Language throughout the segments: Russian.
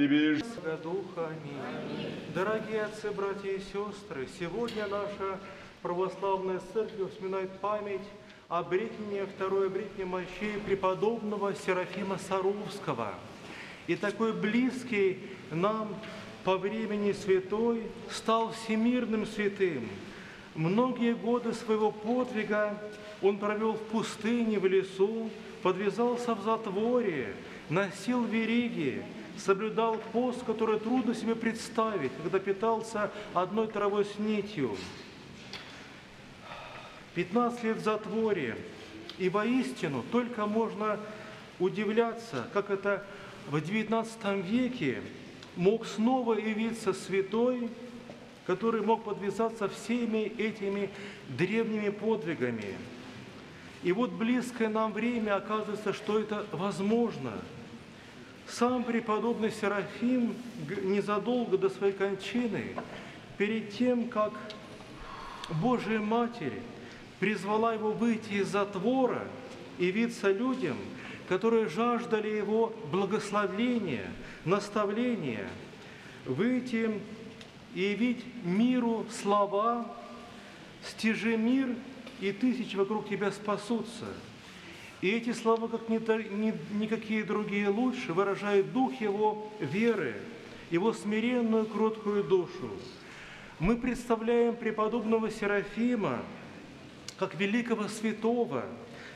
и бежишь. Духа, аминь. Дорогие отцы, братья и сестры, сегодня наша православная церковь вспоминает память о бритне, второе бритне мощей преподобного Серафима Саровского. И такой близкий нам по времени святой стал всемирным святым. Многие годы своего подвига он провел в пустыне, в лесу, подвязался в затворе, носил вериги, соблюдал пост, который трудно себе представить, когда питался одной травой с нитью. 15 лет в затворе, и воистину только можно удивляться, как это в XIX веке мог снова явиться святой, который мог подвязаться всеми этими древними подвигами. И вот близкое нам время оказывается, что это возможно. Сам преподобный Серафим незадолго до своей кончины, перед тем, как Божия Матерь призвала его выйти из затвора и явиться людям, которые жаждали его благословения, наставления, выйти и явить миру слова, стяжи мир, и тысячи вокруг тебя спасутся. И эти слова, как ни, ни, никакие другие лучше, выражают дух его веры, его смиренную, кроткую душу. Мы представляем преподобного Серафима как великого святого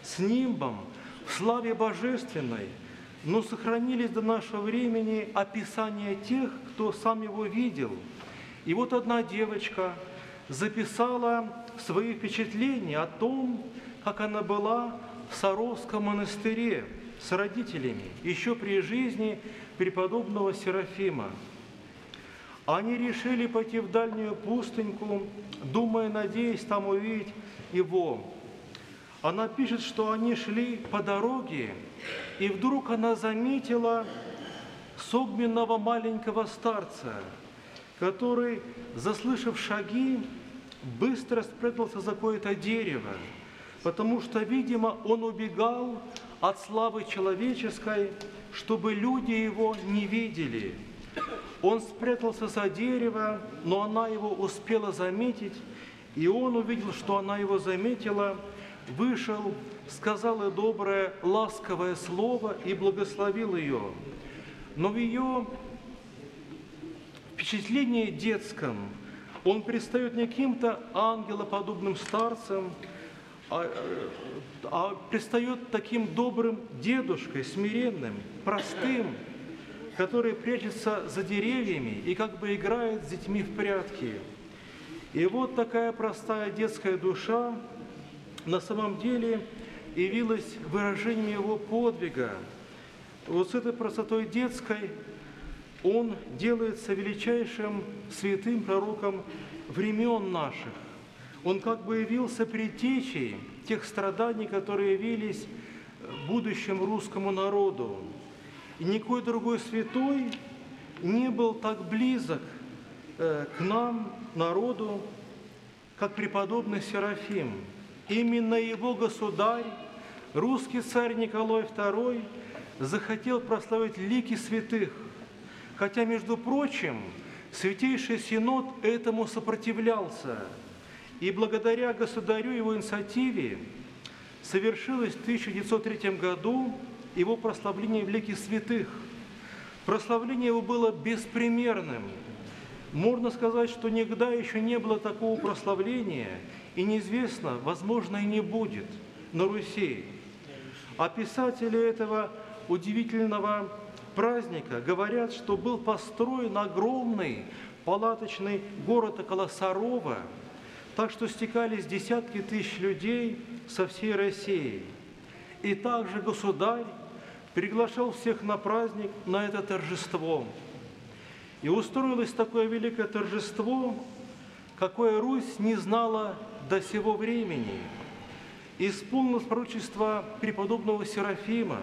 с нимбом в славе божественной, но сохранились до нашего времени описания тех, кто сам его видел. И вот одна девочка записала свои впечатления о том, как она была в Саровском монастыре с родителями, еще при жизни преподобного Серафима. Они решили пойти в дальнюю пустыньку, думая, надеясь там увидеть его. Она пишет, что они шли по дороге, и вдруг она заметила согменного маленького старца, который, заслышав шаги, быстро спрятался за какое-то дерево, потому что, видимо, он убегал от славы человеческой, чтобы люди его не видели. Он спрятался за дерево, но она его успела заметить, и он увидел, что она его заметила, вышел, сказал ей доброе, ласковое слово и благословил ее. Но в ее впечатлении детском – он предстает не каким-то ангелоподобным старцем, а, а предстает таким добрым дедушкой, смиренным, простым, который прячется за деревьями и как бы играет с детьми в прятки. И вот такая простая детская душа на самом деле явилась выражением его подвига. Вот с этой простотой детской он делается величайшим святым пророком времен наших. Он как бы явился предтечей тех страданий, которые явились будущему русскому народу. И никакой другой святой не был так близок э, к нам, народу, как преподобный Серафим. Именно его государь, русский царь Николай II, захотел прославить лики святых, Хотя, между прочим, Святейший Синод этому сопротивлялся. И благодаря государю его инициативе совершилось в 1903 году его прославление великих святых. Прославление его было беспримерным. Можно сказать, что никогда еще не было такого прославления, и неизвестно, возможно, и не будет на Руси. А писатели этого удивительного праздника говорят, что был построен огромный палаточный город около так что стекались десятки тысяч людей со всей России. И также государь приглашал всех на праздник, на это торжество. И устроилось такое великое торжество, какое Русь не знала до сего времени. Исполнилось пророчество преподобного Серафима,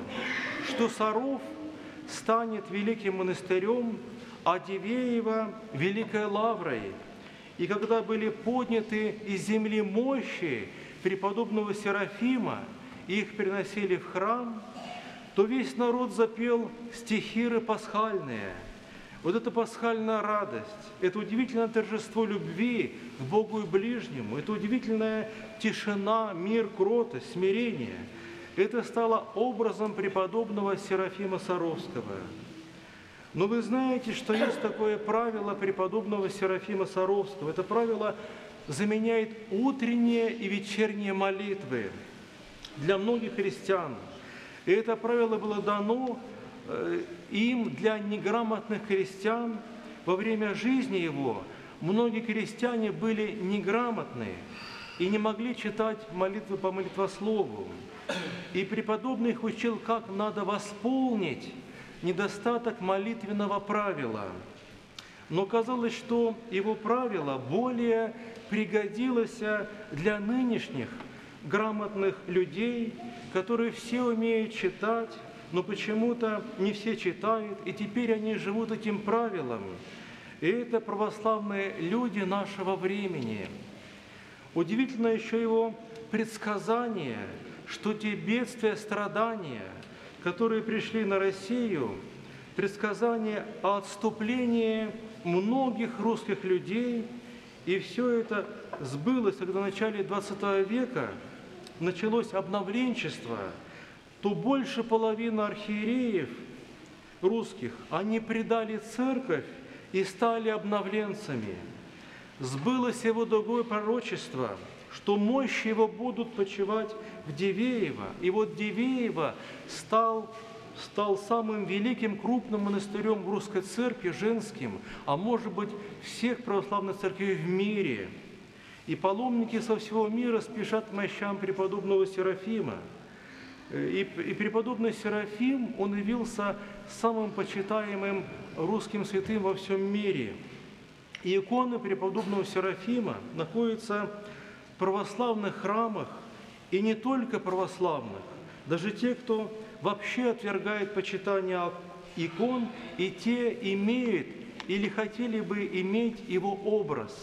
что Саров – станет великим монастырем, а Дивеево – великой лаврой. И когда были подняты из земли мощи преподобного Серафима, их приносили в храм, то весь народ запел стихиры пасхальные, Вот эта пасхальная радость, это удивительное торжество любви к Богу и ближнему, это удивительная тишина, мир, кротость, смирение. Это стало образом преподобного Серафима Саровского. Но вы знаете, что есть такое правило преподобного Серафима Саровского. Это правило заменяет утренние и вечерние молитвы для многих христиан. И это правило было дано Э, им для неграмотных крестьян во время жизни его многие крестьяне были неграмотные и не могли читать молитвы по молитвослову. И преподобный их учил, как надо восполнить недостаток молитвенного правила. Но казалось, что его правило более пригодилось для нынешних грамотных людей, которые все умеют читать, но почему-то не все читают, и теперь они живут этим правилом. И это православные люди нашего времени. Удивительно еще его предсказание, что те бедствия, страдания, которые пришли на Россию, предсказание о отступлении многих русских людей, и все это сбылось, когда в начале XX века началось обновленчество – то больше половины архиереев русских, они предали церковь и стали обновленцами. Сбылось его другое пророчество, что мощи его будут почивать в Дивеево. И вот Дивеево стал, стал самым великим крупным монастырем в русской церкви, женским, а может быть всех православных церквей в мире. И паломники со всего мира спешат к мощам преподобного Серафима – и, и преподобный Серафим, он явился самым почитаемым русским святым во всем мире. И иконы преподобного Серафима находятся в православных храмах, и не только православных, даже те, кто вообще отвергает почитание икон, и те имеют или хотели бы иметь его образ.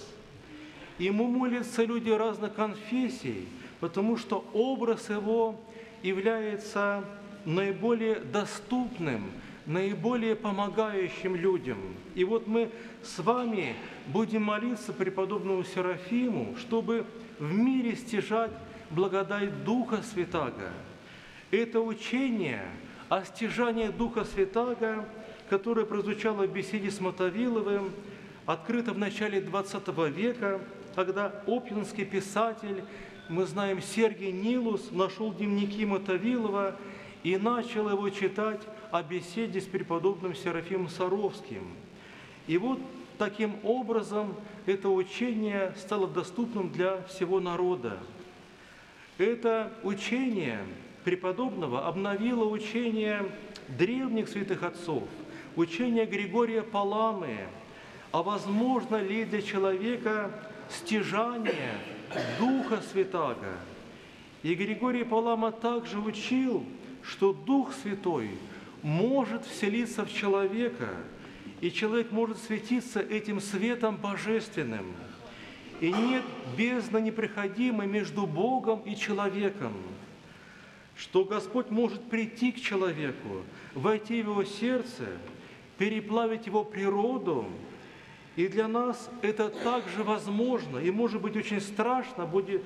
Ему молятся люди разных конфессий, потому что образ его является наиболее доступным, наиболее помогающим людям. И вот мы с вами будем молиться преподобному Серафиму, чтобы в мире стяжать благодать Духа Святаго. Это учение о стяжании Духа Святаго, которое прозвучало в беседе с Мотовиловым, открыто в начале XX века, когда опинский писатель мы знаем, Сергий Нилус нашел дневники Мотовилова и начал его читать о беседе с преподобным Серафимом Саровским. И вот таким образом это учение стало доступным для всего народа. Это учение преподобного обновило учение древних святых отцов, учение Григория Паламы, а возможно ли для человека стяжание Духа Святаго. И Григорий Палама также учил, что Дух Святой может вселиться в человека, и человек может светиться этим светом божественным. И нет бездна неприходимой между Богом и человеком, что Господь может прийти к человеку, войти в его сердце, переплавить его природу, и для нас это также возможно, и может быть очень страшно, будет,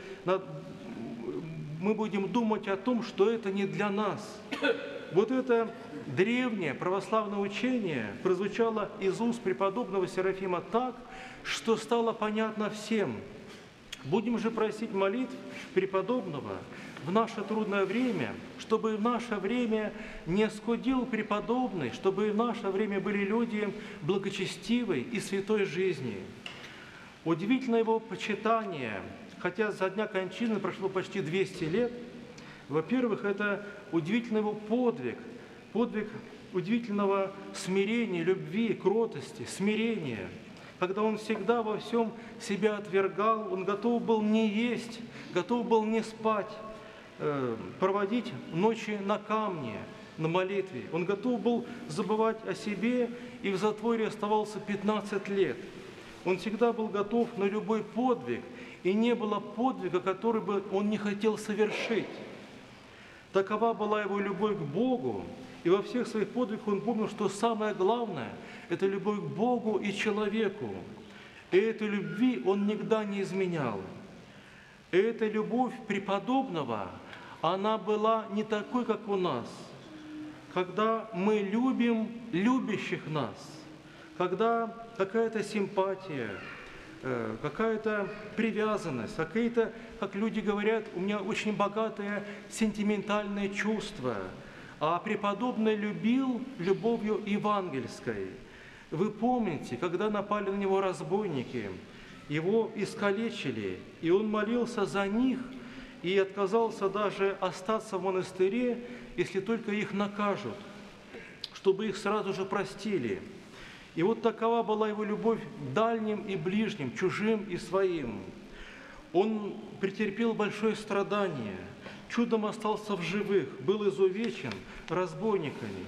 мы будем думать о том, что это не для нас. Вот это древнее православное учение прозвучало из уст преподобного Серафима так, что стало понятно всем. Будем же просить молитв преподобного, в наше трудное время, чтобы в наше время не скудил преподобный, чтобы в наше время были люди благочестивой и святой жизни. Удивительно его почитание, хотя за дня кончины прошло почти 200 лет. Во-первых, это удивительный его подвиг, подвиг удивительного смирения, любви, кротости, смирения, когда он всегда во всем себя отвергал, он готов был не есть, готов был не спать, Э, проводить ночи на камне, на молитве. Он готов был забывать о себе и в затворе оставался 15 лет. Он всегда был готов на любой подвиг, и не было подвига, который бы он не хотел совершить. Такова была его любовь к Богу, И во всех своих подвигах он помнил, что самое главное – это любовь к Богу и человеку. И этой любви он никогда не изменял. И эта любовь преподобного, она была не такой, как у нас. Когда мы любим любящих нас, когда какая-то симпатия, какая-то привязанность, какие-то, как люди говорят, у меня очень богатое сентиментальное чувство, а преподобный любил любовью евангельской. Вы помните, когда напали на него разбойники, его искалечили, и он молился за них и отказался даже остаться в монастыре, если только их накажут, чтобы их сразу же простили – и вот такова была его любовь дальним и ближним, чужим и своим. Он претерпел большое страдание, чудом остался в живых, был изувечен разбойниками.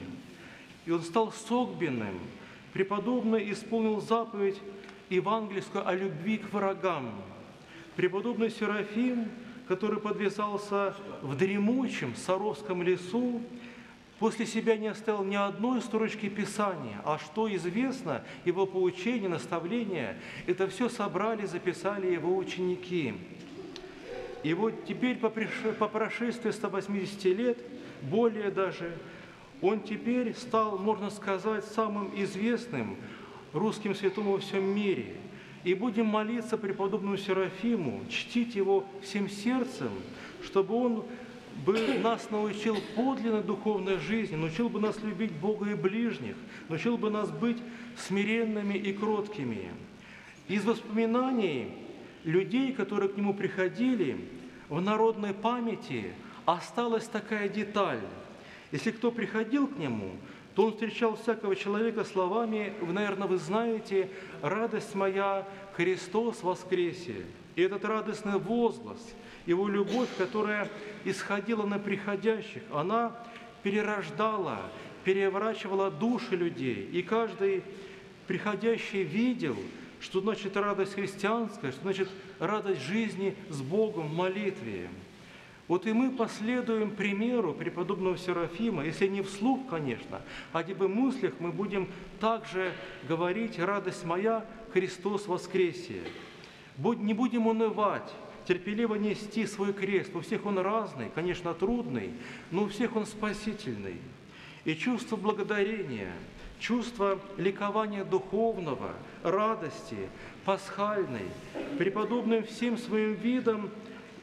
И он стал согбенным. Преподобный исполнил заповедь евангельскую о любви к врагам. Преподобный Серафим, который подвязался в дремучем Саровском лесу, после себя не оставил ни одной строчки Писания, а что известно, его поучение, наставление, это все собрали, записали его ученики. И вот теперь по прошествии 180 лет, более даже, он теперь стал, можно сказать, самым известным русским святым во всем мире. И будем молиться преподобному Серафиму, чтить его всем сердцем, чтобы он бы нас научил подлинной духовной жизни, научил бы нас любить Бога и ближних, научил бы нас быть смиренными и кроткими. Из воспоминаний людей, которые к нему приходили, в народной памяти осталась такая деталь. Если кто приходил к нему, то он встречал всякого человека словами, вы, наверное, вы знаете, «Радость моя, Христос воскресе!» И этот радостный возглас – его любовь, которая исходила на приходящих, она перерождала, переворачивала души людей. И каждый приходящий видел, что значит радость христианская, что значит радость жизни с Богом в молитве. Вот и мы последуем примеру преподобного Серафима, если не вслух, конечно, а бы мыслях мы будем также говорить «Радость моя, Христос воскресе». Не будем унывать, терпеливо нести свой крест. У всех он разный, конечно, трудный, но у всех он спасительный. И чувство благодарения, чувство ликования духовного, радости, пасхальной, преподобным всем своим видом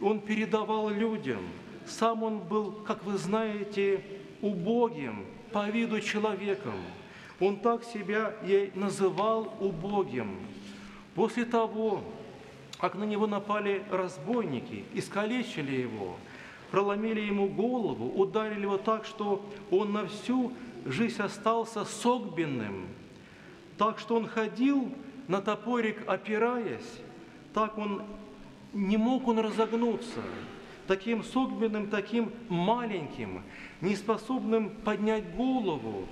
он передавал людям. Сам он был, как вы знаете, убогим, по виду человеком. Он так себя и называл убогим. После того, как на него напали разбойники, искалечили его, проломили ему голову, ударили его так, что он на всю жизнь остался согбенным, так что он ходил на топорик опираясь, так он не мог он разогнуться, таким согбенным, таким маленьким, неспособным поднять голову.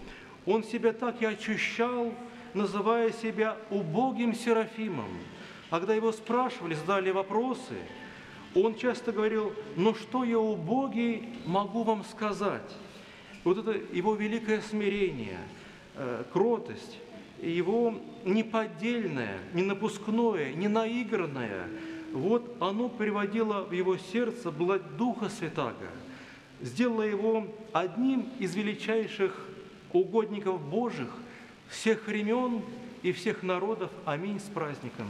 Он себя так и ощущал, называя себя убогим Серафимом – а когда его спрашивали, задали вопросы, он часто говорил, ну что я убогий могу вам сказать? Вот это его великое смирение, э, кротость, его неподдельное, не напускное, не наигранное, вот оно приводило в его сердце благо Духа Святаго, сделало его одним из величайших угодников Божьих всех времен и всех народов. Аминь с праздником.